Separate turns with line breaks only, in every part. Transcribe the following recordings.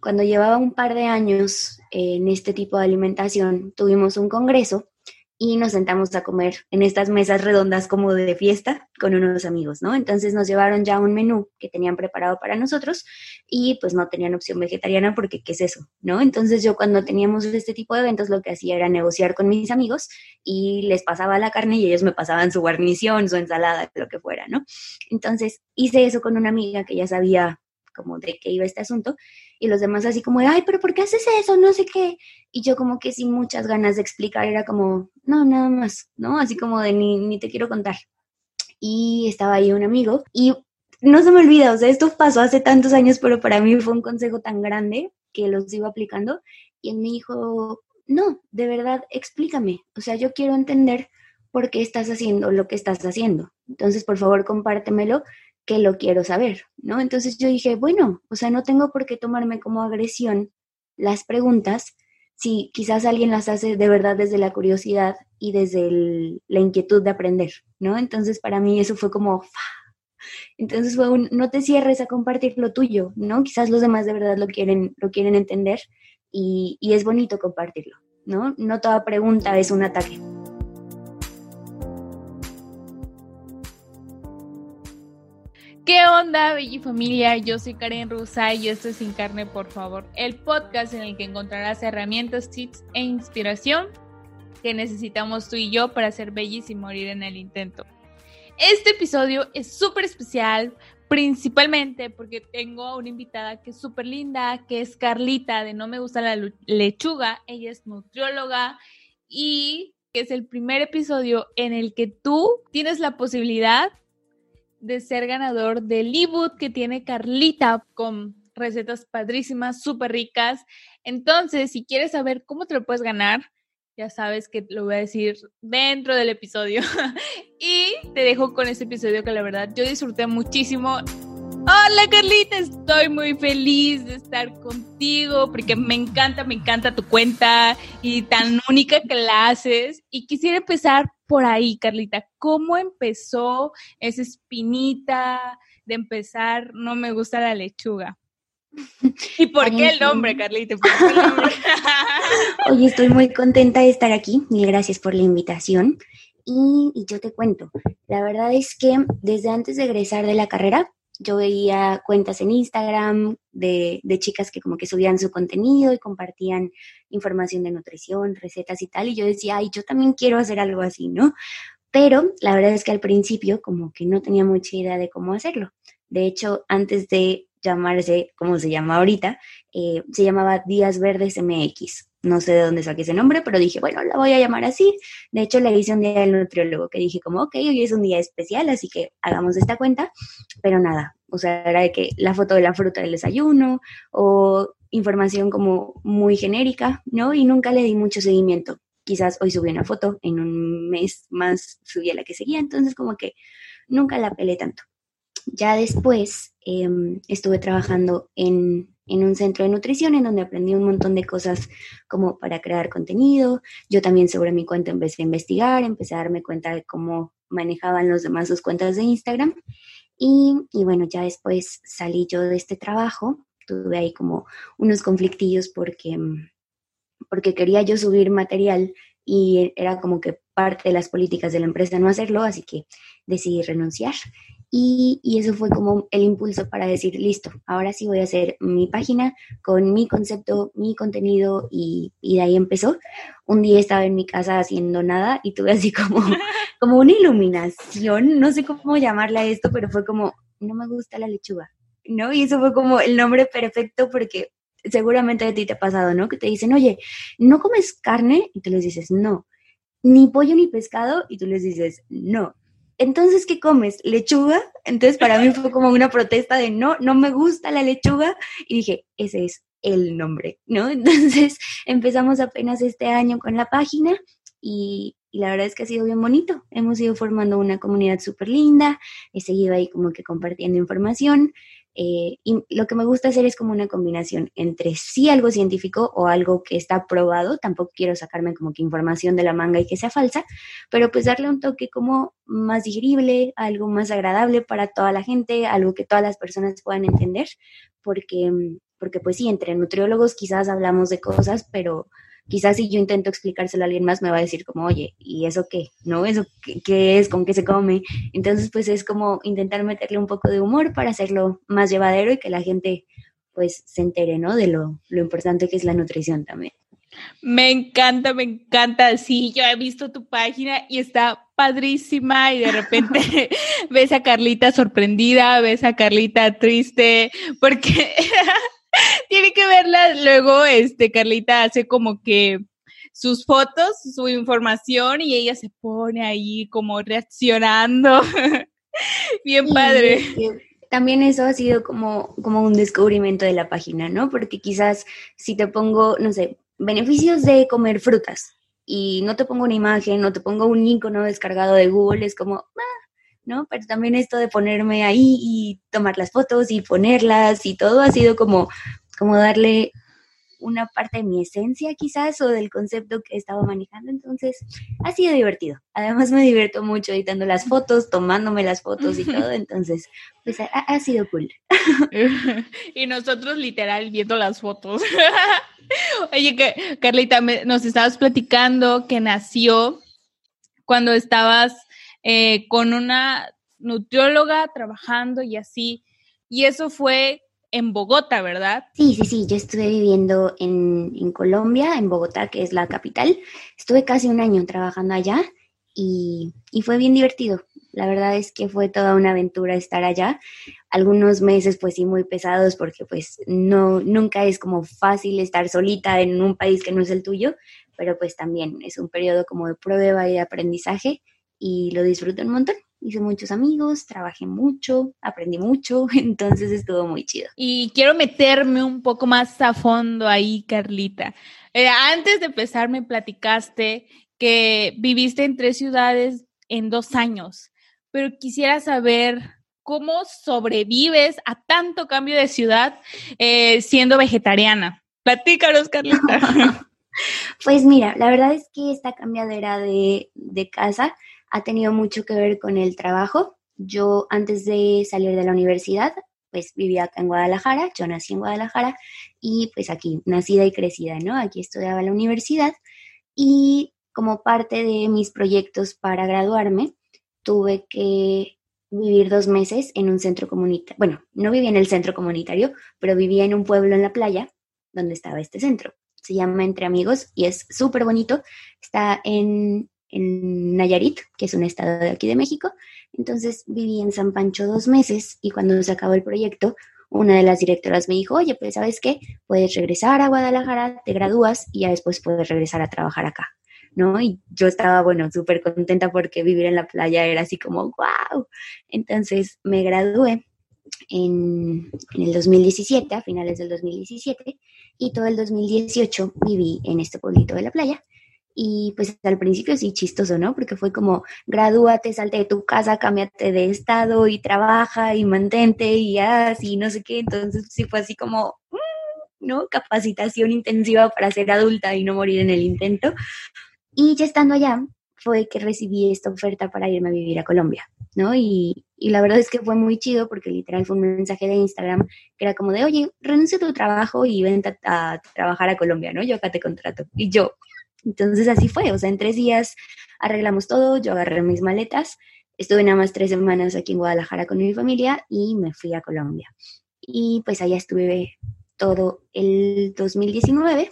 cuando llevaba un par de años en este tipo de alimentación, tuvimos un congreso y nos sentamos a comer en estas mesas redondas como de fiesta con unos amigos, ¿no? Entonces nos llevaron ya un menú que tenían preparado para nosotros y pues no tenían opción vegetariana porque ¿qué es eso? ¿No? Entonces yo cuando teníamos este tipo de eventos lo que hacía era negociar con mis amigos y les pasaba la carne y ellos me pasaban su guarnición, su ensalada, lo que fuera, ¿no? Entonces hice eso con una amiga que ya sabía como de qué iba este asunto y los demás así como de, ay, pero ¿por qué haces eso? No sé qué. Y yo como que sin muchas ganas de explicar, era como, no, nada más, ¿no? Así como de, ni, ni te quiero contar. Y estaba ahí un amigo y no se me olvida, o sea, esto pasó hace tantos años, pero para mí fue un consejo tan grande que los iba aplicando y él me dijo, no, de verdad, explícame, o sea, yo quiero entender por qué estás haciendo lo que estás haciendo. Entonces, por favor, compártemelo que lo quiero saber, ¿no? Entonces yo dije, bueno, o sea, no tengo por qué tomarme como agresión las preguntas si quizás alguien las hace de verdad desde la curiosidad y desde la inquietud de aprender, ¿no? Entonces para mí eso fue como, entonces fue un, no te cierres a compartir lo tuyo, ¿no? Quizás los demás de verdad lo quieren, lo quieren entender y, y es bonito compartirlo, ¿no? No toda pregunta es un ataque.
¿Qué onda, Belli Familia? Yo soy Karen Rusa y esto es Sin Carne, por favor, el podcast en el que encontrarás herramientas, tips e inspiración que necesitamos tú y yo para ser bellis y morir en el intento. Este episodio es súper especial, principalmente porque tengo a una invitada que es súper linda, que es Carlita de No Me Gusta la Lechuga. Ella es nutrióloga y que es el primer episodio en el que tú tienes la posibilidad de ser ganador del ebook que tiene Carlita con recetas padrísimas, súper ricas. Entonces, si quieres saber cómo te lo puedes ganar, ya sabes que lo voy a decir dentro del episodio. y te dejo con este episodio que la verdad yo disfruté muchísimo. Hola Carlita, estoy muy feliz de estar contigo porque me encanta, me encanta tu cuenta y tan única que la haces. Y quisiera empezar por ahí, Carlita. ¿Cómo empezó esa espinita de empezar? No me gusta la lechuga. ¿Y por qué el nombre, Carlita?
Oye, estoy muy contenta de estar aquí. Mil gracias por la invitación. Y, y, yo te cuento, la verdad es que desde antes de egresar de la carrera, yo veía cuentas en Instagram de, de, chicas que como que subían su contenido y compartían información de nutrición, recetas y tal, y yo decía, ay, yo también quiero hacer algo así, ¿no? Pero la verdad es que al principio como que no tenía mucha idea de cómo hacerlo. De hecho, antes de llamarse, como se llama ahorita, eh, se llamaba Días Verdes MX. No sé de dónde saqué ese nombre, pero dije, bueno, la voy a llamar así. De hecho, le hice un día del nutriólogo que dije como, ok, hoy es un día especial, así que hagamos esta cuenta. Pero nada, o sea, era de que la foto de la fruta del desayuno o información como muy genérica, ¿no? Y nunca le di mucho seguimiento. Quizás hoy subí una foto, en un mes más subí a la que seguía, entonces como que nunca la pelé tanto. Ya después em, estuve trabajando en, en, un centro de nutrición en donde aprendí un montón de cosas como para crear contenido. Yo también sobre mi cuenta empecé a investigar, empecé a darme cuenta de cómo manejaban los demás sus cuentas de Instagram. Y, y bueno, ya después salí yo de este trabajo, tuve ahí como unos conflictillos porque, porque quería yo subir material y era como que parte de las políticas de la empresa no hacerlo, así que decidí renunciar. Y, eso fue como el impulso para decir, listo, ahora sí voy a hacer mi página con mi concepto, mi contenido y, de ahí empezó. Un día estaba en mi casa haciendo nada y tuve así como, como una iluminación, no sé cómo llamarla esto, pero fue como, no me gusta la lechuga, ¿no? Y eso fue como el nombre perfecto porque seguramente a ti te ha pasado, ¿no? Que te dicen, oye, ¿no comes carne? Y tú les dices, no. Ni pollo ni pescado y tú les dices, no entonces, ¿qué comes? ¿Lechuga? Entonces, para mí fue como una protesta de no, no me gusta la lechuga. Y dije, ese es el nombre, ¿no? Entonces, empezamos apenas este año con la página y, la verdad es que ha sido bien bonito. Hemos ido formando una comunidad súper linda, he seguido ahí como que compartiendo información eh, y lo que me gusta hacer es como una combinación entre sí algo científico o algo que está probado, tampoco quiero sacarme como que información de la manga y que sea falsa, pero pues darle un toque como más digerible, algo más agradable para toda la gente, algo que todas las personas puedan entender, porque, porque pues sí, entre nutriólogos quizás hablamos de cosas, pero quizás si yo intento explicárselo a alguien más me va a decir como, oye, ¿y eso qué? ¿No? ¿Eso qué, es? ¿Con qué se come? Entonces pues es como intentar meterle un poco de humor para hacerlo más llevadero y que la gente pues se entere, ¿no? De lo, lo importante que es la nutrición también.
Me encanta, me encanta. Sí, yo he visto tu página y está padrísima y de repente ves a Carlita sorprendida, ves a Carlita triste, porque tiene que verla luego, este, Carlita hace como que sus fotos, su información y ella se pone ahí como reaccionando. Bien padre.
también eso ha sido como, como un descubrimiento de la página, ¿no? Porque quizás si te pongo, no sé, beneficios de comer frutas y no te pongo una imagen, no te pongo un icono descargado de Google, es como, ah", ¿no? Pero también esto de ponerme ahí y tomar las fotos y ponerlas y todo ha sido como, como darle una parte de mi esencia quizás o del concepto que estaba manejando, entonces ha sido divertido. Además me divierto mucho editando las fotos, tomándome las fotos y todo, entonces pues ha, sido cool.
y nosotros literal viendo las fotos. Oye, que Carlita, nos estabas platicando que nació cuando estabas eh, con una nutrióloga trabajando y así, y eso fue en Bogotá, ¿verdad?
Sí, sí, sí, yo estuve viviendo en, Colombia, en Bogotá, que es la capital. Estuve casi un año trabajando allá y, y, fue bien divertido. La verdad es que fue toda una aventura estar allá. Algunos meses pues sí muy pesados porque pues no, nunca es como fácil estar solita en un país que no es el tuyo, pero pues también es un periodo como de prueba y de aprendizaje y lo disfruto un montón hice muchos amigos, trabajé mucho, aprendí mucho, entonces estuvo muy chido.
Y quiero meterme un poco más a fondo ahí, Carlita. Eh, antes de empezar me platicaste que viviste en tres ciudades en dos años, pero quisiera saber cómo sobrevives a tanto cambio de ciudad eh, siendo vegetariana. Platícanos, Carlita.
pues mira, la verdad es que esta cambiadera de, de casa ha tenido mucho que ver con el trabajo. Yo antes de salir de la universidad, pues vivía acá en Guadalajara, yo nací en Guadalajara y pues aquí, nacida y crecida, ¿no? Aquí estudiaba la universidad y como parte de mis proyectos para graduarme, tuve que vivir dos meses en un centro comunitario. Bueno, no vivía en el centro comunitario, pero vivía en un pueblo en la playa donde estaba este centro. Se llama Entre Amigos y es súper bonito. Está en en Nayarit, que es un estado de aquí de México. Entonces viví en San Pancho dos meses y cuando se acabó el proyecto, una de las directoras me dijo, oye, pues sabes qué, puedes regresar a Guadalajara, te gradúas y ya después puedes regresar a trabajar acá, ¿no? Y yo estaba, bueno, súper contenta porque vivir en la playa era así como, wow. Entonces me gradué en, en el 2017, a finales del 2017, y todo el 2018 viví en este pueblito de la playa y pues al principio sí chistoso, ¿no? Porque fue como, gradúate, salte de tu casa, cámbiate de estado y trabaja y mantente y así, no sé qué. Entonces sí fue así como, mm, ¿no? Capacitación intensiva para ser adulta y no morir en el intento. Y ya estando allá, fue que recibí esta oferta para irme a vivir a Colombia, ¿no? Y, y, la verdad es que fue muy chido porque literal fue un mensaje de Instagram que era como de, oye, renuncia a tu trabajo y vente a, a trabajar a Colombia, ¿no? Yo acá te contrato. Y yo, entonces así fue, o sea, en tres días arreglamos todo, yo agarré mis maletas, estuve nada más tres semanas aquí en Guadalajara con mi familia y me fui a Colombia. Y pues allá estuve todo el 2019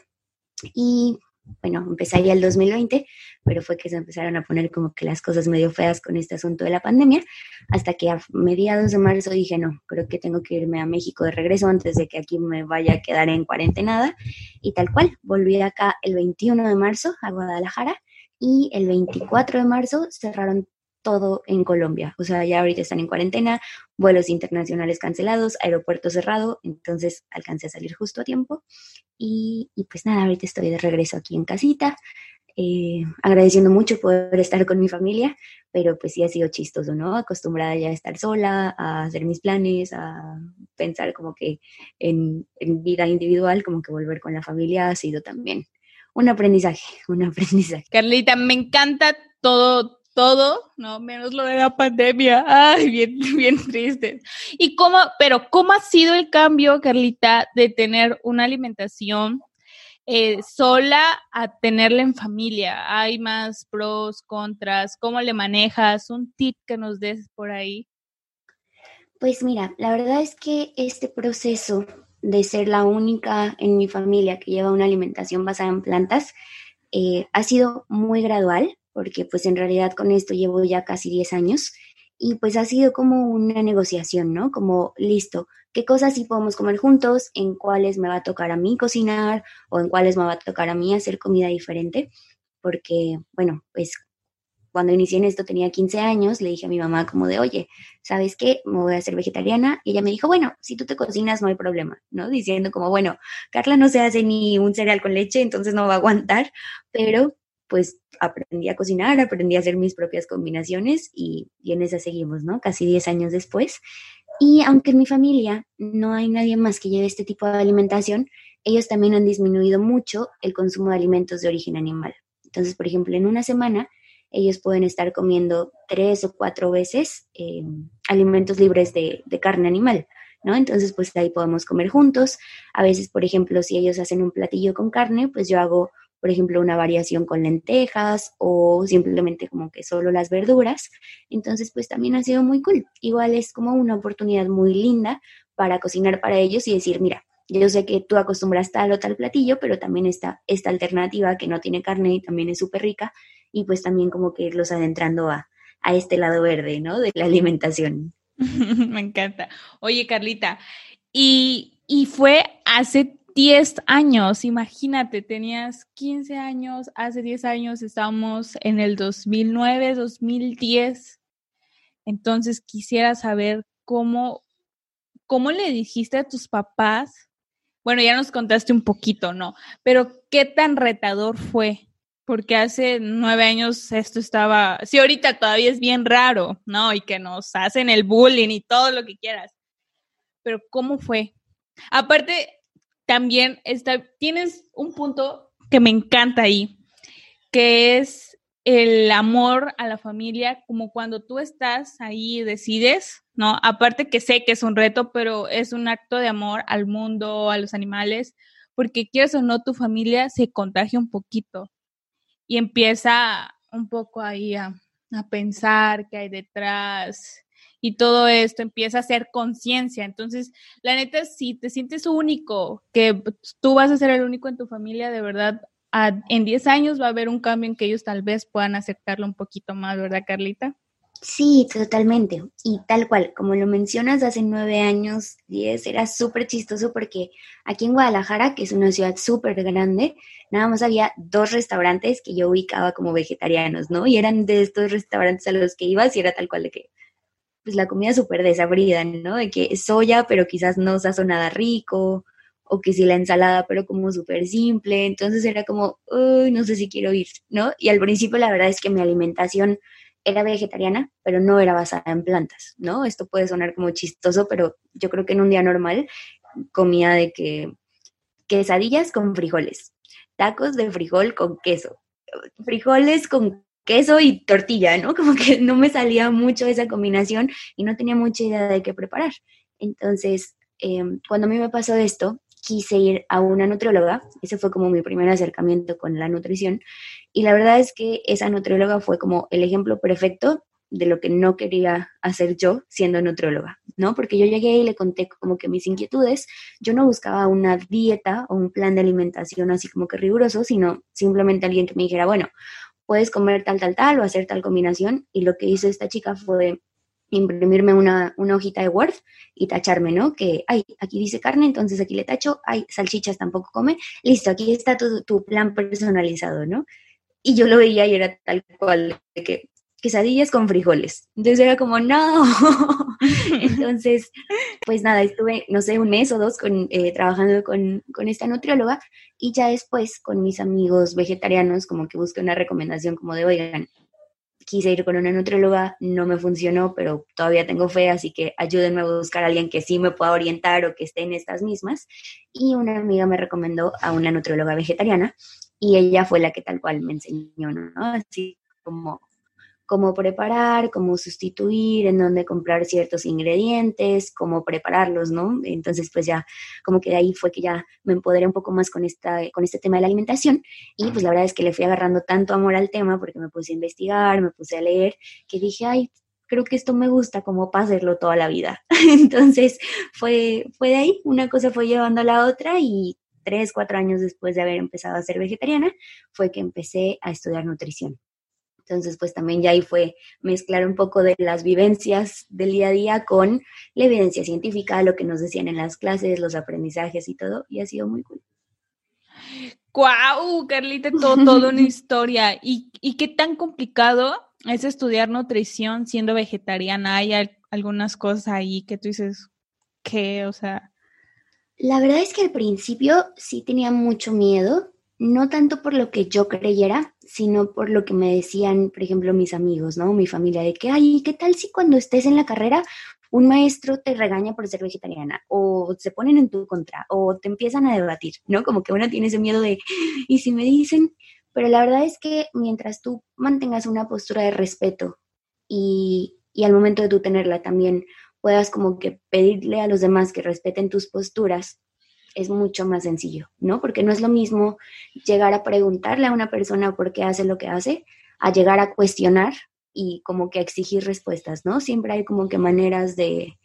y bueno, empecé ya el 2020, pero fue que se empezaron a poner como que las cosas medio feas con este asunto de la pandemia, hasta que a mediados de marzo dije, no, creo que tengo que irme a México de regreso antes de que aquí me vaya a quedar en cuarentena, y tal cual, volví acá el 21 de marzo a Guadalajara, y el 24 de marzo cerraron todo en Colombia. O sea, ya ahorita están en cuarentena, vuelos internacionales cancelados, aeropuerto cerrado, entonces alcancé a salir justo a tiempo. Y, pues nada, ahorita estoy de regreso aquí en casita, eh, agradeciendo mucho poder estar con mi familia, pero pues sí ha sido chistoso, ¿no? Acostumbrada ya a estar sola, a hacer mis planes, a pensar como que en, en vida individual, como que volver con la familia ha sido también un aprendizaje, un aprendizaje.
Carlita, me encanta todo todo, ¿no? Menos lo de la pandemia. Ay, bien, bien triste. Y cómo, pero ¿cómo ha sido el cambio, Carlita, de tener una alimentación eh, sola a tenerla en familia? ¿Hay más pros, contras? ¿Cómo le manejas? Un tip que nos des por ahí.
Pues mira, la verdad es que este proceso de ser la única en mi familia que lleva una alimentación basada en plantas eh, ha sido muy gradual, porque pues en realidad con esto llevo ya casi 10 años y pues ha sido como una negociación, ¿no? Como, listo, ¿qué cosas sí podemos comer juntos? ¿En cuáles me va a tocar a mí cocinar? ¿O en cuáles me va a tocar a mí hacer comida diferente? Porque, bueno, pues cuando inicié en esto tenía 15 años, le dije a mi mamá como de, oye, ¿sabes qué? Me voy a hacer vegetariana. Y ella me dijo, bueno, si tú te cocinas no hay problema, ¿no? Diciendo como, bueno, Carla no se hace ni un cereal con leche, entonces no va a aguantar, pero pues aprendí a cocinar, aprendí a hacer mis propias combinaciones y, y en esa seguimos, ¿no? Casi 10 años después. Y aunque en mi familia no hay nadie más que lleve este tipo de alimentación, ellos también han disminuido mucho el consumo de alimentos de origen animal. Entonces, por ejemplo, en una semana ellos pueden estar comiendo tres o cuatro veces eh, alimentos libres de, de, carne animal, ¿no? Entonces, pues ahí podemos comer juntos. A veces, por ejemplo, si ellos hacen un platillo con carne, pues yo hago, por ejemplo, una variación con lentejas o simplemente como que solo las verduras. Entonces, pues también ha sido muy cool. Igual es como una oportunidad muy linda para cocinar para ellos y decir, mira, yo sé que tú acostumbras tal o tal platillo, pero también está esta alternativa que no tiene carne y también es súper rica y pues también como que irlos adentrando a, a este lado verde, ¿no? De la alimentación.
Me encanta. Oye, Carlita, y, y fue hace 10 años, imagínate, tenías 15 años, hace 10 años estamos en el 2009, 2010. Entonces quisiera saber cómo, cómo le dijiste a tus papás, bueno, ya nos contaste un poquito, ¿no? Pero qué tan retador fue porque hace nueve años esto estaba, sí, ahorita todavía es bien raro, ¿no? Y que nos hacen el bullying y todo lo que quieras. Pero ¿cómo fue? Aparte, también está, tienes un punto que me encanta ahí, que es el amor a la familia, como cuando tú estás ahí y decides, ¿no? Aparte que sé que es un reto, pero es un acto de amor al mundo, a los animales, porque quieres o no, tu familia se contagia un poquito y empieza un poco ahí a, pensar qué hay detrás y todo esto empieza a ser conciencia. Entonces, la neta, si te sientes único, que tú vas a ser el único en tu familia, de verdad, en 10 años va a haber un cambio en que ellos tal vez puedan aceptarlo un poquito más, ¿verdad, Carlita?
Sí, totalmente. Y tal cual, como lo mencionas, hace nueve años, diez, era súper chistoso porque aquí en Guadalajara, que es una ciudad súper grande, nada más había dos restaurantes que yo ubicaba como vegetarianos, ¿no? Y eran de estos restaurantes a los que ibas y era tal cual de que, pues la comida súper desabrida, ¿no? De que soya, pero quizás no sazonada rico, o que si la ensalada, pero como súper simple. Entonces era como, uy, no sé si quiero ir, ¿no? Y al principio la verdad es que mi alimentación era vegetariana, pero no era basada en plantas, ¿no? Esto puede sonar como chistoso, pero yo creo que en un día normal comía de que quesadillas con frijoles, tacos de frijol con queso, frijoles con queso y tortilla, ¿no? Como que no me salía mucho esa combinación y no tenía mucha idea de qué preparar. Entonces, em, cuando a mí me pasó esto, quise ir a una nutrióloga, ese fue como mi primer acercamiento con la nutrición, y la verdad es que esa nutrióloga fue como el ejemplo perfecto de lo que no quería hacer yo siendo nutrióloga, ¿no? Porque yo llegué y le conté como que mis inquietudes, yo no buscaba una dieta o un plan de alimentación así como que riguroso, sino simplemente alguien que me dijera, bueno, puedes comer tal, tal, tal o hacer tal combinación, y lo que hizo esta chica fue imprimirme una, una, hojita de Word y tacharme, ¿no? Que, ay, aquí dice carne, entonces aquí le tacho, ay, salchichas tampoco come, listo, aquí está tu, tu plan personalizado, ¿no? Y yo lo veía y era tal cual, de que quesadillas con frijoles. Entonces era como, no. Entonces, pues nada, estuve, no sé, un mes o dos con, eh, trabajando con, con, esta nutrióloga y ya después con mis amigos vegetarianos como que busqué una recomendación como de, oigan, quise ir con una nutrióloga, no me funcionó, pero todavía tengo fe, así que ayúdenme a buscar a alguien que sí me pueda orientar o que esté en estas mismas. Y una amiga me recomendó a una nutrióloga vegetariana y ella fue la que tal cual me enseñó, ¿no? Así como cómo preparar, cómo sustituir, en dónde comprar ciertos ingredientes, cómo prepararlos, ¿no? Entonces, pues ya, como que de ahí fue que ya me empoderé un poco más con, esta, con este tema de la alimentación y pues la verdad es que le fui agarrando tanto amor al tema porque me puse a investigar, me puse a leer, que dije, ay, creo que esto me gusta como para hacerlo toda la vida. Entonces, fue, fue de ahí, una cosa fue llevando a la otra y tres, cuatro años después de haber empezado a ser vegetariana, fue que empecé a estudiar nutrición. Entonces, pues también ya ahí fue mezclar un poco de las vivencias del día a día con la evidencia científica, lo que nos decían en las clases, los aprendizajes y todo, y ha sido muy cool.
¡Guau! Carlita, todo, toda una historia. ¿Y, ¿Y qué tan complicado es estudiar nutrición siendo vegetariana? ¿Hay algunas cosas ahí que tú dices que, o sea...
La verdad es que al principio sí tenía mucho miedo, no tanto por lo que yo creyera, sino por lo que me decían, por ejemplo, mis amigos, ¿no? Mi familia, de que, ay, ¿qué tal si cuando estés en la carrera un maestro te regaña por ser vegetariana o se ponen en tu contra o te empiezan a debatir, ¿no? Como que uno tiene ese miedo de, ¿y si me dicen? Pero la verdad es que mientras tú mantengas una postura de respeto y, y al momento de tú tenerla también puedas como que pedirle a los demás que respeten tus posturas, es mucho más sencillo, ¿no? Porque no es lo mismo llegar a preguntarle a una persona por qué hace lo que hace, a llegar a cuestionar y como que exigir respuestas, ¿no? Siempre hay como que maneras de,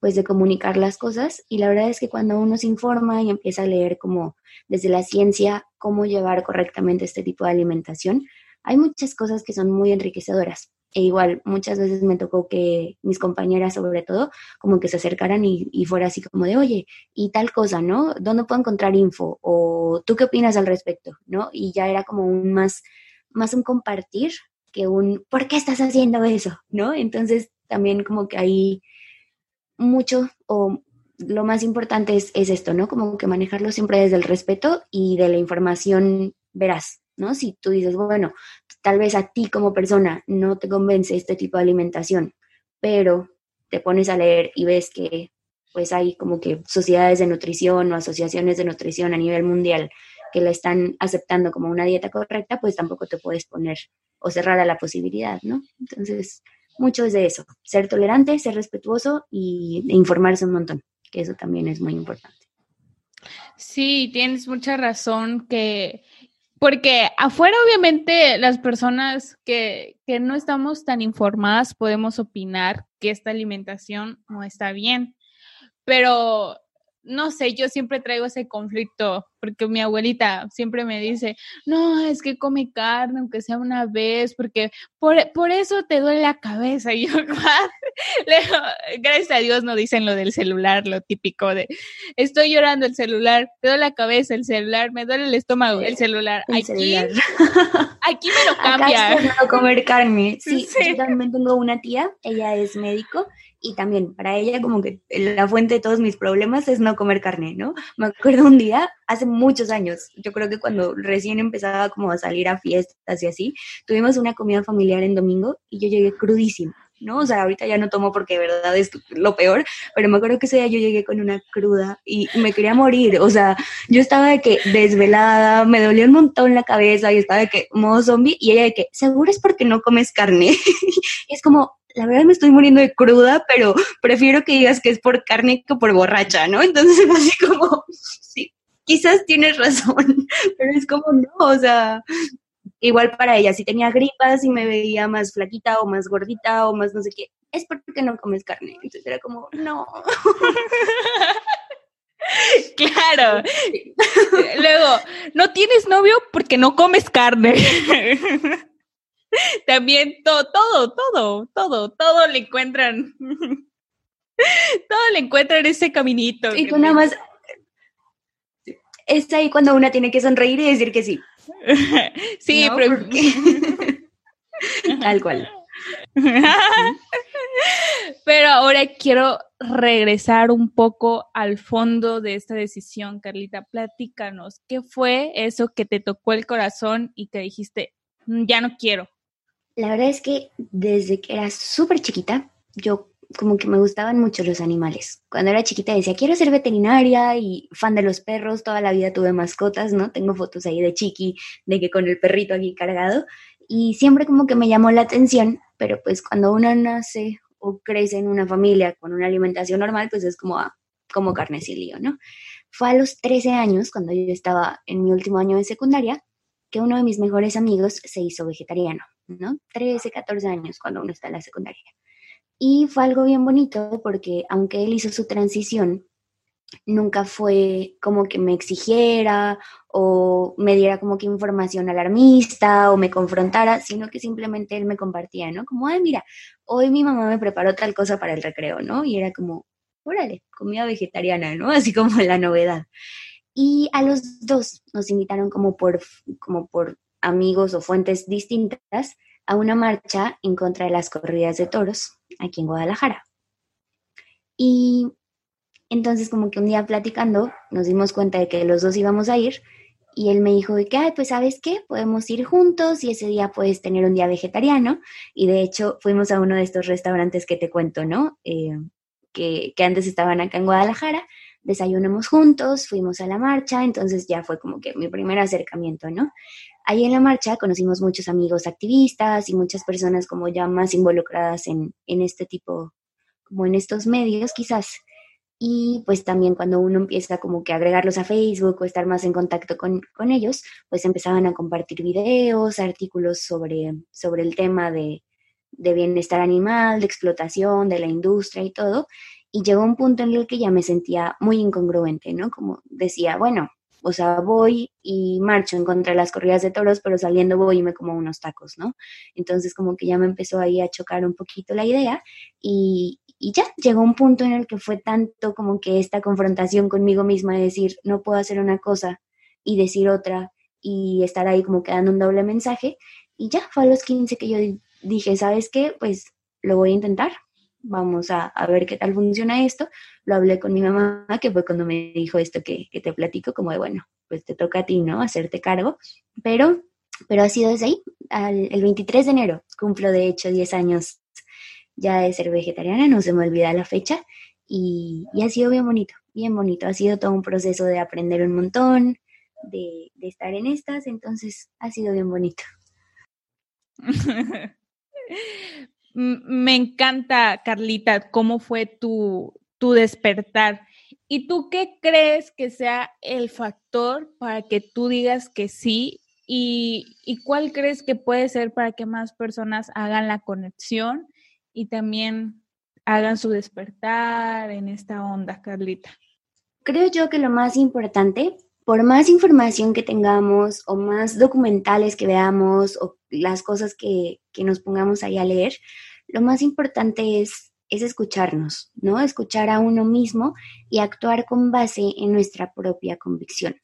pues, de comunicar las cosas y la verdad es que cuando uno se informa y empieza a leer como desde la ciencia cómo llevar correctamente este tipo de alimentación, hay muchas cosas que son muy enriquecedoras. E igual, muchas veces me tocó que mis compañeras, sobre todo, como que se acercaran y, fuera así como de, oye, y tal cosa, ¿no? ¿Dónde puedo encontrar info? O tú qué opinas al respecto, ¿no? Y ya era como un más, más un compartir que un, ¿por qué estás haciendo eso? ¿No? Entonces, también como que hay mucho, o lo más importante es, es esto, ¿no? Como que manejarlo siempre desde el respeto y de la información veraz, ¿no? Si tú dices, bueno, tal vez a ti como persona no te convence este tipo de alimentación, pero te pones a leer y ves que pues hay como que sociedades de nutrición o asociaciones de nutrición a nivel mundial que la están aceptando como una dieta correcta, pues tampoco te puedes poner o cerrar a la posibilidad, ¿no? Entonces, mucho es de eso, ser tolerante, ser respetuoso y e informarse un montón, que eso también es muy importante.
Sí, tienes mucha razón que porque afuera, obviamente, las personas que, que, no estamos tan informadas podemos opinar que esta alimentación no está bien. Pero no sé, yo siempre traigo ese conflicto, porque mi abuelita siempre me dice, no, es que come carne, aunque sea una vez, porque por, por eso te duele la cabeza. Y yo, gracias a Dios no dicen lo del celular, lo típico de, estoy llorando el celular, te duele la cabeza el celular, me duele el estómago el celular. aquí, aquí me lo cambia.
Acá comer carne. Sí, sí, yo también tengo una tía, ella es médico, y también para ella como que la fuente de todos mis problemas es no comer carne, ¿no? Me acuerdo un día, hace muchos años, yo creo que cuando recién empezaba como a salir a fiestas y así, tuvimos una comida familiar en domingo y yo llegué crudísima. ¿no? O sea, ahorita ya no tomo porque de verdad es lo peor, pero me acuerdo que ese día yo llegué con una cruda y me quería morir, o sea, yo estaba de que desvelada, me dolía un montón la cabeza y estaba de que modo zombie y ella de que, seguro es porque no comes carne. es como, la verdad me estoy muriendo de cruda, pero prefiero que digas que es por carne que por borracha, ¿no? Entonces es así como, sí, quizás tienes razón, pero es como no, o sea, igual para ella, si tenía gripas y me veía más flaquita o más gordita o más no sé qué, es porque no comes carne. Entonces era como, no.
Claro. Luego, no tienes novio porque no comes carne. También todo, todo, todo, todo, todo le encuentran. todo le encuentran ese caminito.
Y tú nada más. Es ahí cuando una tiene que sonreír y decir que sí.
sí, pero.
Tal cual.
Pero ahora quiero regresar un poco al fondo de esta decisión, Carlita. Platícanos, ¿qué fue eso que te tocó el corazón y que dijiste, mm, ya no quiero?
La verdad es que desde que era súper chiquita, yo como que me gustaban mucho los animales. Cuando era chiquita decía, quiero ser veterinaria y fan de los perros, toda la vida tuve mascotas, ¿no? Tengo fotos ahí de chiqui, de que con el perrito aquí cargado. Y siempre como que me llamó la atención, pero pues cuando uno nace o crece en una familia con una alimentación normal, pues es como, ah, como carnecillo, ¿no? Fue a los 13 años, cuando yo estaba en mi último año de secundaria, que uno de mis mejores amigos se hizo vegetariano, ¿no? 13, 14 años cuando uno está en la secundaria. Y fue algo bien bonito porque aunque él hizo su transición, nunca fue como que me exigiera o me diera como que información alarmista o me confrontara, sino que simplemente él me compartía, ¿no? Como, ay, mira, hoy mi mamá me preparó tal cosa para el recreo, ¿no? Y era como, órale, comida vegetariana, ¿no? Así como la novedad. Y a los dos nos invitaron como por, como por amigos o fuentes distintas a una marcha en contra de las corridas de toros aquí en Guadalajara. Y entonces como que un día platicando nos dimos cuenta de que los dos íbamos a ir y él me dijo que, ay, pues sabes qué, podemos ir juntos y ese día puedes tener un día vegetariano. Y de hecho fuimos a uno de estos restaurantes que te cuento, ¿no? Eh, que, que antes estaban acá en Guadalajara, desayunamos juntos, fuimos a la marcha, entonces ya fue como que mi primer acercamiento, ¿no? Ahí en la marcha conocimos muchos amigos activistas y muchas personas como ya más involucradas en, en este tipo, como en estos medios quizás. Y pues también cuando uno empieza como que a agregarlos a Facebook o estar más en contacto con, con ellos, pues empezaban a compartir videos, artículos sobre, sobre el tema de, de bienestar animal, de explotación, de la industria y todo. Y llegó un punto en el que ya me sentía muy incongruente, ¿no? Como decía, bueno, o sea, voy y marcho en contra de las corridas de toros, pero saliendo voy y me como unos tacos, ¿no? Entonces como que ya me empezó ahí a chocar un poquito la idea y, ya llegó un punto en el que fue tanto como que esta confrontación conmigo misma de decir, no puedo hacer una cosa y decir otra y estar ahí como que dando un doble mensaje. Y ya fue a los 15 que yo dije, ¿sabes qué? Pues lo voy a intentar, vamos a, ver qué tal funciona esto. Lo hablé con mi mamá, que fue cuando me dijo esto que, te platico, como de, bueno, pues te toca a ti, ¿no? Hacerte cargo. Pero, pero ha sido desde ahí, el 23 de enero, cumplo de hecho 10 años ya de ser vegetariana, no se me olvida la fecha. Y, ha sido bien bonito, bien bonito. Ha sido todo un proceso de aprender un montón, de, de estar en estas, entonces ha sido bien bonito.
Me encanta, Carlita, cómo fue tu, tu despertar. ¿Y tú qué crees que sea el factor para que tú digas que sí? ¿Y, ¿Y, cuál crees que puede ser para que más personas hagan la conexión y también hagan su despertar en esta onda, Carlita?
Creo yo que lo más importante, por más información que tengamos o más documentales que veamos o las cosas que, que nos pongamos ahí a leer, lo más importante es, es escucharnos, ¿no? Escuchar a uno mismo y actuar con base en nuestra propia convicción.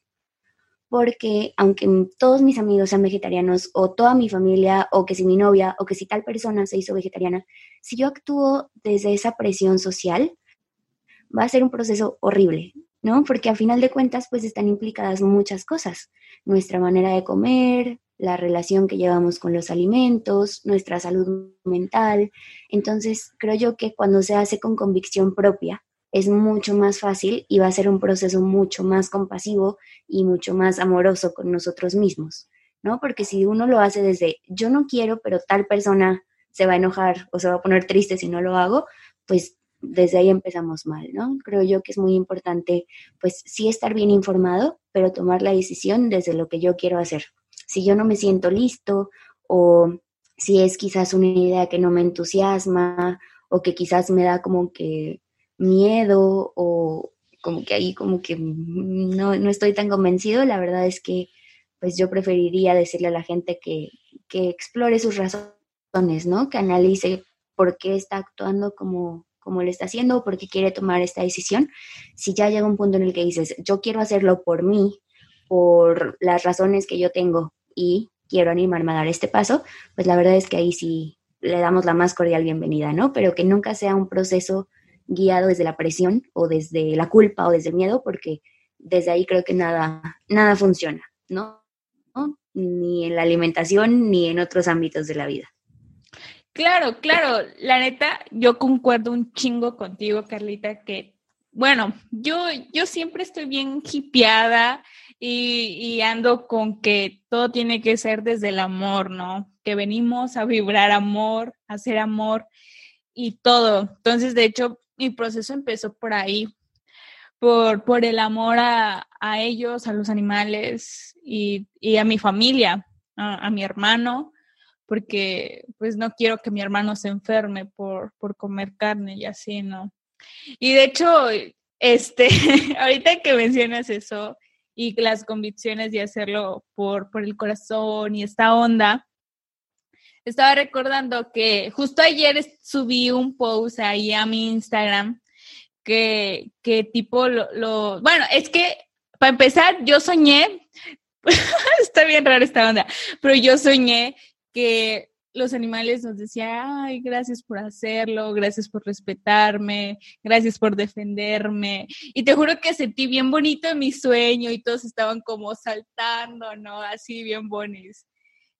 Porque aunque todos mis amigos sean vegetarianos o toda mi familia o que si mi novia o que si tal persona se hizo vegetariana, si yo actúo desde esa presión social, va a ser un proceso horrible, ¿no? Porque a final de cuentas, pues están implicadas muchas cosas. Nuestra manera de comer, la relación que llevamos con los alimentos, nuestra salud mental. Entonces, creo yo que cuando se hace con convicción propia, es mucho más fácil y va a ser un proceso mucho más compasivo y mucho más amoroso con nosotros mismos, ¿no? Porque si uno lo hace desde yo no quiero, pero tal persona se va a enojar o se va a poner triste si no lo hago, pues desde ahí empezamos mal, ¿no? Creo yo que es muy importante, pues sí estar bien informado, pero tomar la decisión desde lo que yo quiero hacer, si yo no me siento listo o si es quizás una idea que no me entusiasma o que quizás me da como que miedo o como que ahí como que no, no estoy tan convencido, la verdad es que pues yo preferiría decirle a la gente que, que explore sus razones, ¿no? Que analice por qué está actuando como, como le está haciendo o por qué quiere tomar esta decisión. Si ya llega un punto en el que dices, yo quiero hacerlo por mí, por las razones que yo tengo y quiero animarme a dar este paso, pues la verdad es que ahí sí le damos la más cordial bienvenida, ¿no? Pero que nunca sea un proceso guiado desde la presión o desde la culpa o desde el miedo, porque desde ahí creo que nada, nada funciona, ¿no? Ni en la alimentación ni en otros ámbitos de la vida.
Claro, claro, la neta, yo concuerdo un chingo contigo, Carlita, que, bueno, yo, yo siempre estoy bien hipeada y, ando con que todo tiene que ser desde el amor, ¿no? que venimos a vibrar amor, a hacer amor y todo. Entonces, de hecho, mi proceso empezó por ahí, por, por el amor a, ellos, a los animales y, a mi familia, a, mi hermano, porque pues no quiero que mi hermano se enferme por, por comer carne y así, ¿no? Y de hecho, este, ahorita que mencionas eso y las convicciones de hacerlo por, por el corazón y esta onda, estaba recordando que justo ayer subí un post ahí a mi Instagram que, que tipo lo, Bueno, es que para empezar, yo soñé, está bien rara esta onda, pero yo soñé que los animales nos decían, ay, gracias por hacerlo, gracias por respetarme, gracias por defenderme. Y te juro que sentí bien bonito mi sueño y todos estaban como saltando, ¿no? Así bien bonis.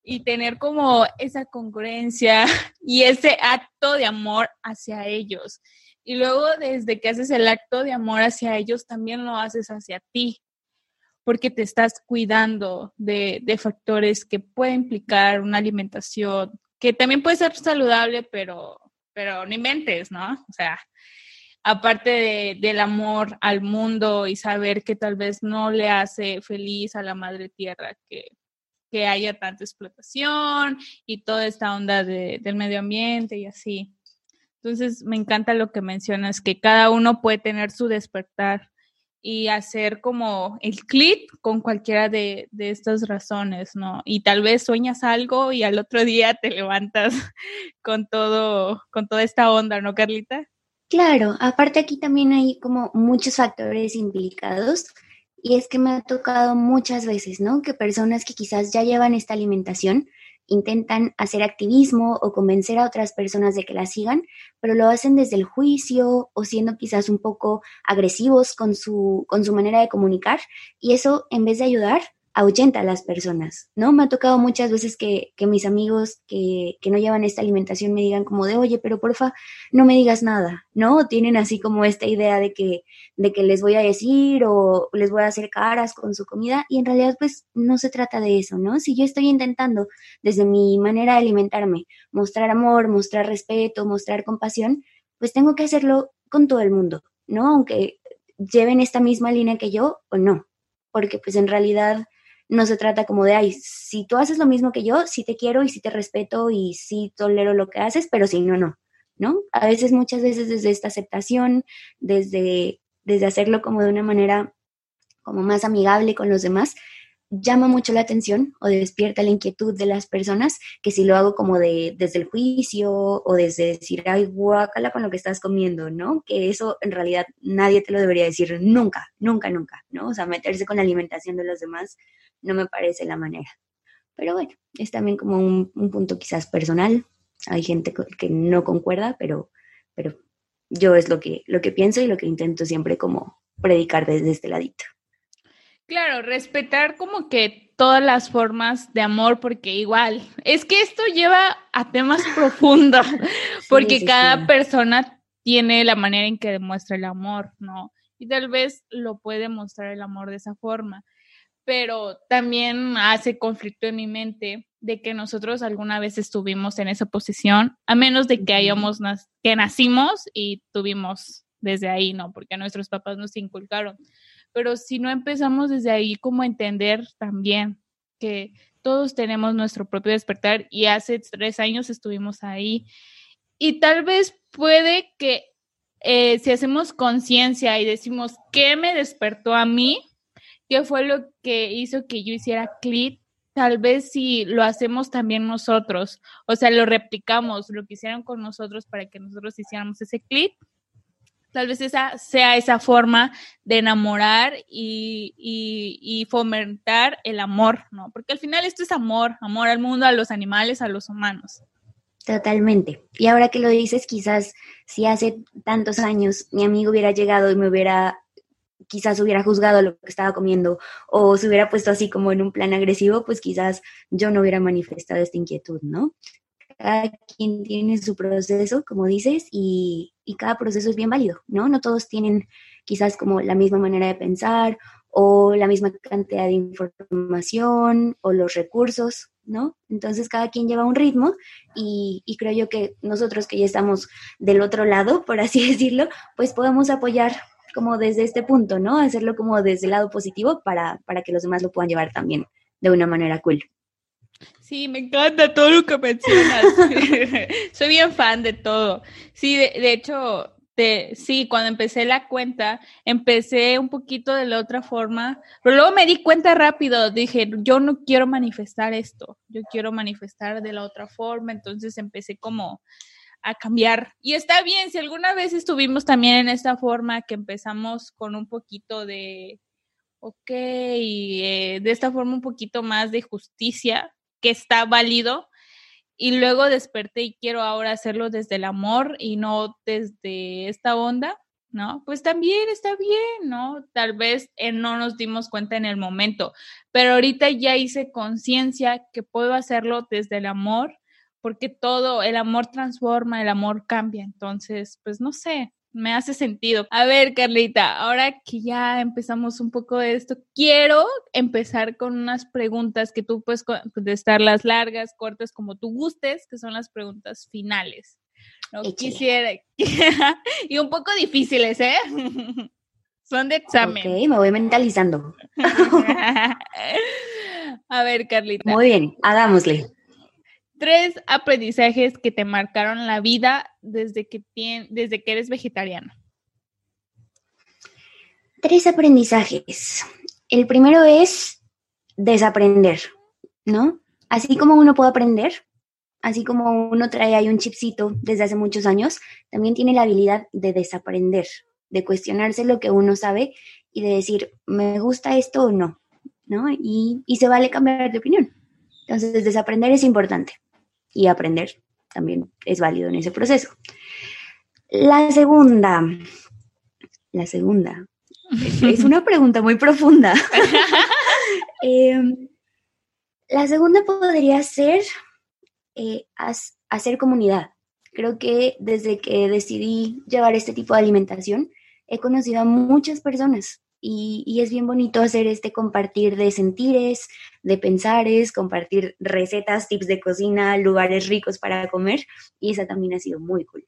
Y tener como esa congruencia y ese acto de amor hacia ellos. Y luego desde que haces el acto de amor hacia ellos, también lo haces hacia ti, porque te estás cuidando de, factores que pueden implicar una alimentación, que también puede ser saludable, pero, pero no inventes, ¿no? O sea, aparte del amor al mundo y saber que tal vez no le hace feliz a la madre tierra que, que haya tanta explotación y toda esta onda del medio ambiente y así. Entonces, me encanta lo que mencionas, que cada uno puede tener su despertar y hacer como el clic con cualquiera de, de, estas razones, ¿no? Y tal vez sueñas algo y al otro día te levantas con todo, con toda esta onda, ¿no, Carlita?
Claro, aparte aquí también hay como muchos factores implicados y es que me ha tocado muchas veces, ¿no? Que personas que quizás ya llevan esta alimentación intentan hacer activismo o convencer a otras personas de que la sigan, pero lo hacen desde el juicio o siendo quizás un poco agresivos con su, con su manera de comunicar y eso en vez de ayudar ahuyenta a las personas, ¿no? Me ha tocado muchas veces que, mis amigos que, que, no llevan esta alimentación me digan como de, oye, pero porfa, no me digas nada, ¿no? Tienen así como esta idea de que, de que les voy a decir o les voy a hacer caras con su comida y en realidad pues no se trata de eso, ¿no? Si yo estoy intentando desde mi manera de alimentarme mostrar amor, mostrar respeto, mostrar compasión, pues tengo que hacerlo con todo el mundo, ¿no? Aunque lleven esta misma línea que yo o no, porque pues en realidad no se trata como de, ay, si tú haces lo mismo que yo, sí te quiero y sí te respeto y sí tolero lo que haces, pero si no, no, ¿no? A veces, muchas veces desde esta aceptación, desde, desde hacerlo como de una manera como más amigable con los demás, llama mucho la atención o despierta la inquietud de las personas que si lo hago como de desde el juicio o desde decir, ay, guácala con lo que estás comiendo, ¿no? Que eso en realidad nadie te lo debería decir nunca, nunca, nunca, ¿no? O sea, meterse con la alimentación de los demás no me parece la manera. Pero bueno, es también como un, punto quizás personal. Hay gente que no concuerda, pero, pero yo es lo que, lo que pienso y lo que intento siempre como predicar desde este ladito.
Claro, respetar como que todas las formas de amor, porque igual, es que esto lleva a temas profundos, porque cada persona tiene la manera en que demuestra el amor, ¿no? Y tal vez lo puede mostrar el amor de esa forma, pero también hace conflicto en mi mente de que nosotros alguna vez estuvimos en esa posición, a menos de que hayamos que nacimos y tuvimos desde ahí, ¿no? Porque nuestros papás nos inculcaron pero si no empezamos desde ahí como a entender también que todos tenemos nuestro propio despertar y hace tres años estuvimos ahí y tal vez puede que eh, si hacemos conciencia y decimos, ¿qué me despertó a mí? ¿Qué fue lo que hizo que yo hiciera clic? Tal vez si lo hacemos también nosotros, o sea, lo replicamos, lo que hicieron con nosotros para que nosotros hiciéramos ese clic, Tal vez esa sea esa forma de enamorar y, y, fomentar el amor, ¿no? Porque al final esto es amor, amor al mundo, a los animales, a los humanos.
Totalmente. Y ahora que lo dices, quizás si hace tantos años mi amigo hubiera llegado y me hubiera, quizás hubiera juzgado lo que estaba comiendo o se hubiera puesto así como en un plan agresivo, pues quizás yo no hubiera manifestado esta inquietud, ¿no? cada quien tiene su proceso, como dices, y, cada proceso es bien válido, ¿no? No todos tienen quizás como la misma manera de pensar o la misma cantidad de información o los recursos, ¿no? Entonces cada quien lleva un ritmo y, y, creo yo que nosotros que ya estamos del otro lado, por así decirlo, pues podemos apoyar como desde este punto, ¿no? Hacerlo como desde el lado positivo para, para que los demás lo puedan llevar también de una manera cool.
Sí, me encanta todo lo que mencionas. Soy bien fan de todo. Sí, de, hecho, sí, cuando empecé la cuenta, empecé un poquito de la otra forma, pero luego me di cuenta rápido, dije, yo no quiero manifestar esto, yo quiero manifestar de la otra forma, entonces empecé como a cambiar. Y está bien, si alguna vez estuvimos también en esta forma que empezamos con un poquito de, ok, eh, de esta forma un poquito más de justicia, que está válido, y luego desperté y quiero ahora hacerlo desde el amor y no desde esta onda, ¿no? Pues también está bien, ¿no? Tal vez eh, no nos dimos cuenta en el momento, pero ahorita ya hice conciencia que puedo hacerlo desde el amor porque todo, el amor transforma, el amor cambia. Entonces, pues no sé, me hace sentido. A ver, Carlita, ahora que ya empezamos un poco de esto, quiero empezar con unas preguntas que tú puedes contestar las largas, cortas, como tú gustes, que son las preguntas finales. No quisiera. y un poco difíciles, ¿eh? son de examen.
Ok, me voy mentalizando.
A ver, Carlita.
Muy bien, hagámosle.
Tres aprendizajes que te marcaron la vida desde que, desde que eres vegetariana.
Tres aprendizajes. El primero es desaprender, ¿no? Así como uno puede aprender, así como uno trae ahí un chipcito desde hace muchos años, también tiene la habilidad de desaprender, de cuestionarse lo que uno sabe y de decir, ¿me gusta esto o no? ¿No? Y, y se vale cambiar de opinión. Entonces, desaprender es importante y aprender también es válido en ese proceso. La segunda, la segunda, es una pregunta muy profunda. Em, la segunda podría ser eh, hacer comunidad. Creo que desde que decidí llevar este tipo de alimentación, he conocido a muchas personas y, es bien bonito hacer este compartir de sentires, de pensares, compartir recetas, tips de cocina, lugares ricos para comer, y esa también ha sido muy cool.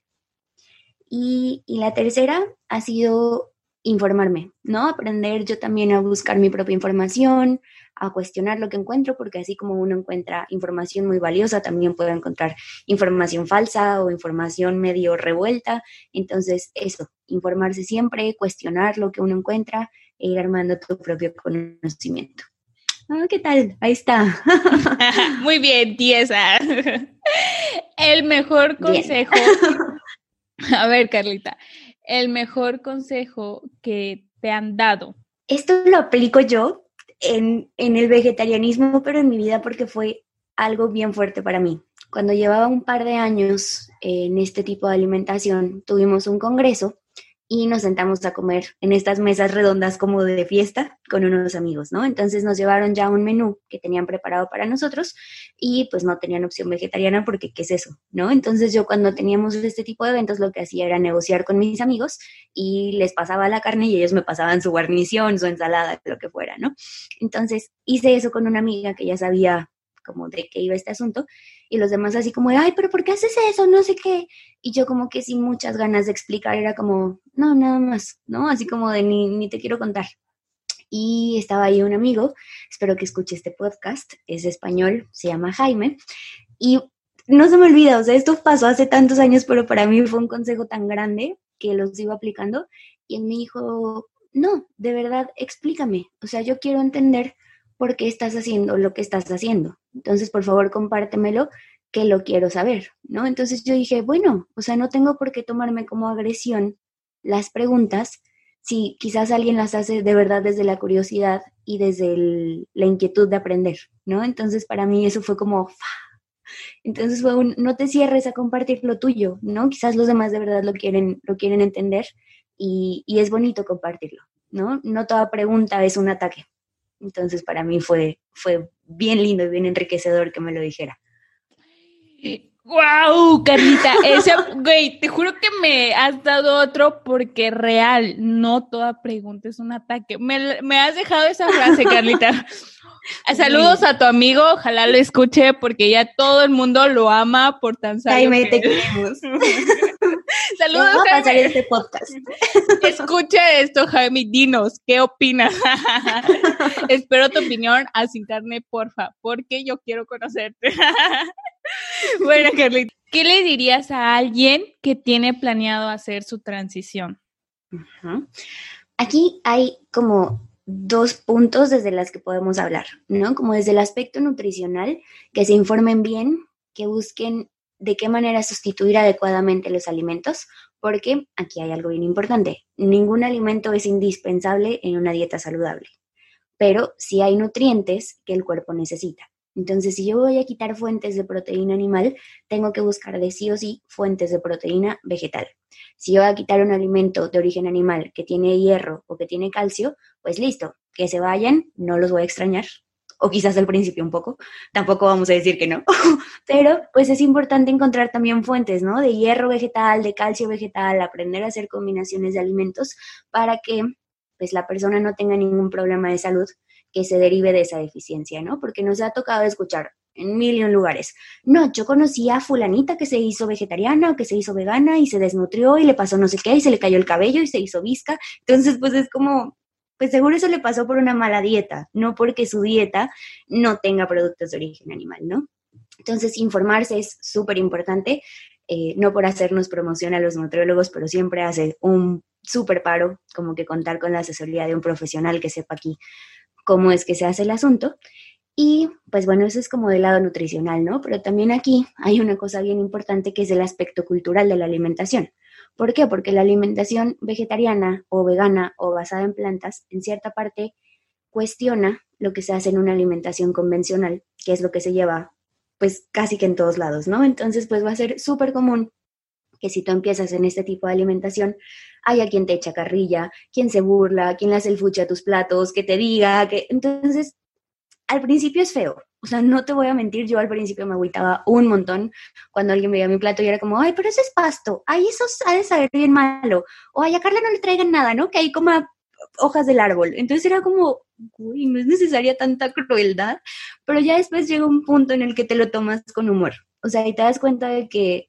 Y, y la tercera ha sido informarme, ¿no? Aprender yo también a buscar mi propia información, a cuestionar lo que encuentro, porque así como uno encuentra información muy valiosa, también puede encontrar información falsa o información medio revuelta. Entonces, eso, informarse siempre, cuestionar lo que uno encuentra e ir armando tu propio conocimiento. Ah, ¿Qué tal? Ahí está.
Muy bien, tiesa. El mejor consejo. A ver, Carlita, el mejor consejo que te han dado.
Esto lo aplico yo en, en el vegetarianismo, pero en mi vida porque fue algo bien fuerte para mí. Cuando llevaba un par de años en este tipo de alimentación, tuvimos un congreso y nos sentamos a comer en estas mesas redondas como de fiesta con unos amigos, ¿no? Entonces nos llevaron ya un menú que tenían preparado para nosotros y pues no tenían opción vegetariana porque ¿qué es eso? ¿No? Entonces yo cuando teníamos este tipo de eventos lo que hacía era negociar con mis amigos y les pasaba la carne y ellos me pasaban su guarnición, su ensalada, lo que fuera, ¿no? Entonces hice eso con una amiga que ya sabía como de qué iba este asunto y los demás así como de, ay, pero ¿por qué haces eso? No sé qué. Y yo como que sin muchas ganas de explicar, era como, no, nada más, ¿no? Así como de, ni, te quiero contar. Y estaba ahí un amigo, espero que escuche este podcast, es español, se llama Jaime, y no se me olvida, o sea, esto pasó hace tantos años, pero para mí fue un consejo tan grande que los iba aplicando, y él me dijo, no, de verdad, explícame, o sea, yo quiero entender por qué estás haciendo lo que estás haciendo. Entonces, por favor, compártemelo, que lo quiero saber, ¿no? Entonces yo dije, bueno, o sea, no tengo por qué tomarme como agresión las preguntas si quizás alguien las hace de verdad desde la curiosidad y desde la inquietud de aprender, ¿no? Entonces, para mí eso fue como... Entonces fue un, no te cierres a compartir lo tuyo, ¿no? Quizás los demás de verdad lo quieren, lo quieren entender y, y es bonito compartirlo, ¿no? No toda pregunta es un ataque. Entonces para mí fue, fue bien lindo y bien enriquecedor que me lo dijera.
¡Wow, Carlita! Ese, güey, te juro que me has dado otro porque real, no toda pregunta es un ataque. Me, me has dejado esa frase, Carlita. Saludos a tu amigo, ojalá lo escuche porque ya todo el mundo lo ama por tan
Jaime, te queremos.
Saludos,
a pasar este podcast.
Escucha esto, Jaime, dinos, ¿qué opinas? Espero tu opinión a Sin Carne, porfa, porque yo quiero conocerte. bueno, Carlita, ¿qué le dirías a alguien que tiene planeado hacer su transición?
Aquí hay como dos puntos desde los que podemos hablar, ¿no? Como desde el aspecto nutricional, que se informen bien, que busquen de qué manera sustituir adecuadamente los alimentos, porque aquí hay algo bien importante. Ningún alimento es indispensable en una dieta saludable, pero sí hay nutrientes que el cuerpo necesita. Entonces, si yo voy a quitar fuentes de proteína animal, tengo que buscar de sí o sí fuentes de proteína vegetal. Si yo voy a quitar un alimento de origen animal que tiene hierro o que tiene calcio, pues listo, que se vayan, no los voy a extrañar, o quizás al principio un poco, tampoco vamos a decir que no, pero pues es importante encontrar también fuentes, ¿no? De hierro vegetal, de calcio vegetal, aprender a hacer combinaciones de alimentos para que pues la persona no tenga ningún problema de salud que se derive de esa deficiencia, ¿no? Porque nos ha tocado escuchar en mil y un lugares. No, yo conocí a fulanita que se hizo vegetariana o que se hizo vegana y se desnutrió y le pasó no sé qué y se le cayó el cabello y se hizo visca. Entonces, pues es como, pues seguro eso le pasó por una mala dieta, no porque su dieta no tenga productos de origen animal, ¿no? Entonces, informarse es súper importante, eh, no por hacernos promoción a los nutriólogos, pero siempre hace un súper paro, como que contar con la asesoría de un profesional que sepa aquí cómo es que se hace el asunto. Y pues bueno, eso es como del lado nutricional, ¿no? Pero también aquí hay una cosa bien importante que es el aspecto cultural de la alimentación. ¿Por qué? Porque la alimentación vegetariana o vegana o basada en plantas, en cierta parte, cuestiona lo que se hace en una alimentación convencional, que es lo que se lleva pues casi que en todos lados, ¿no? Entonces pues va a ser súper común que si tú empiezas en este tipo de alimentación, haya quien te echa carrilla, quien se burla, quien le hace el fuche a tus platos, que te diga, que entonces al principio es feo. O sea, no te voy a mentir, yo al principio me agüitaba un montón cuando alguien veía mi plato y era como, ay, pero eso es pasto, ay, eso ha de saber bien malo, o ay, a Carla no le traigan nada, ¿no? Que ahí coma hojas del árbol. Entonces era como, uy, no es necesaria tanta crueldad, pero ya después llega un punto en el que te lo tomas con humor. O sea, y te das cuenta de que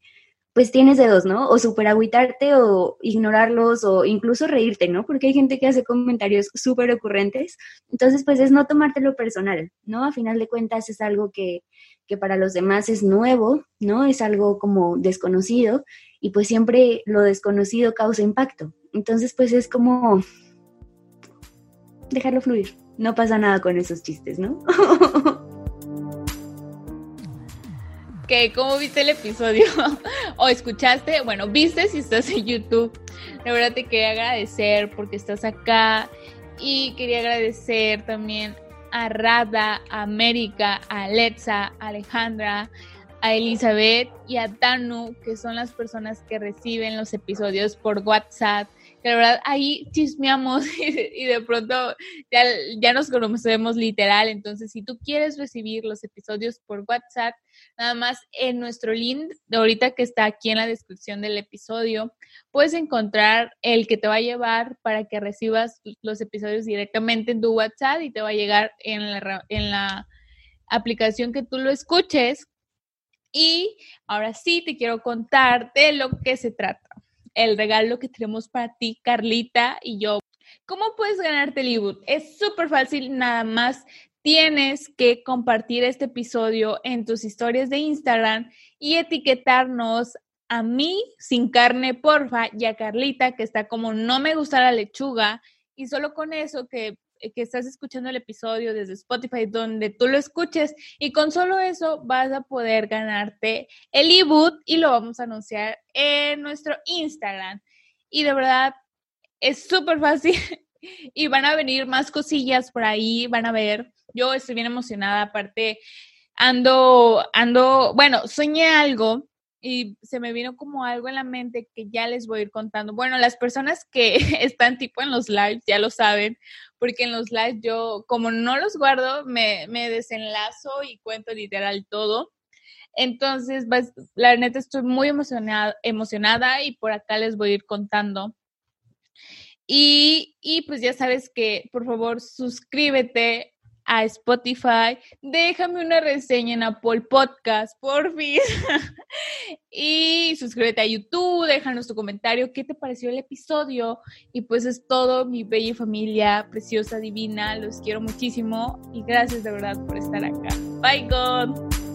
pues tienes de dos, ¿no? O super agüitarte o ignorarlos o incluso reírte, ¿no? Porque hay gente que hace comentarios súper ocurrentes. Entonces, pues es no tomártelo personal, ¿no? A final de cuentas es algo que, que para los demás es nuevo, ¿no? Es algo como desconocido y pues siempre lo desconocido causa impacto. Entonces, pues es como dejarlo fluir. No pasa nada con esos chistes, ¿no?
¿cómo viste el episodio? ¿O escuchaste? Bueno, viste si estás en YouTube. La verdad te quería agradecer porque estás acá y quería agradecer también a Rada, a América, a Alexa, a Alejandra, a Elizabeth y a Tanu, que son las personas que reciben los episodios por WhatsApp que la verdad ahí chismeamos y, de pronto ya, ya nos conocemos literal. Entonces, si tú quieres recibir los episodios por WhatsApp, nada más en nuestro link de ahorita que está aquí en la descripción del episodio, puedes encontrar el que te va a llevar para que recibas los episodios directamente en tu WhatsApp y te va a llegar en la, en la aplicación que tú lo escuches. Y ahora sí te quiero contar de lo que se trata el regalo que tenemos para ti, Carlita y yo. ¿Cómo puedes ganarte el ebook? Es súper fácil, nada más tienes que compartir este episodio en tus historias de Instagram y etiquetarnos a mí sin carne, porfa, y a Carlita, que está como no me gusta la lechuga, y solo con eso que eh, que estás escuchando el episodio desde Spotify, donde tú lo escuches, y con solo eso vas a poder ganarte el ebook y lo vamos a anunciar en nuestro Instagram. Y de verdad, es súper fácil y van a venir más cosillas por ahí, van a ver. Yo estoy bien emocionada, aparte ando, ando, bueno, soñé algo y se me vino como algo en la mente que ya les voy a ir contando. Bueno, las personas que están tipo en los lives ya lo saben, porque en los lives yo, como no los guardo, me, desenlazo y cuento literal todo. Entonces, la neta estoy muy emocionada, emocionada y por acá les voy a ir contando. Y, y pues ya sabes que por favor suscríbete a Spotify, déjame una reseña en Apple Podcast, por fin. y suscríbete a YouTube, déjanos tu comentario, qué te pareció el episodio. Y pues es todo, mi bella familia preciosa, divina, los quiero muchísimo y gracias de verdad por estar acá. Bye, God.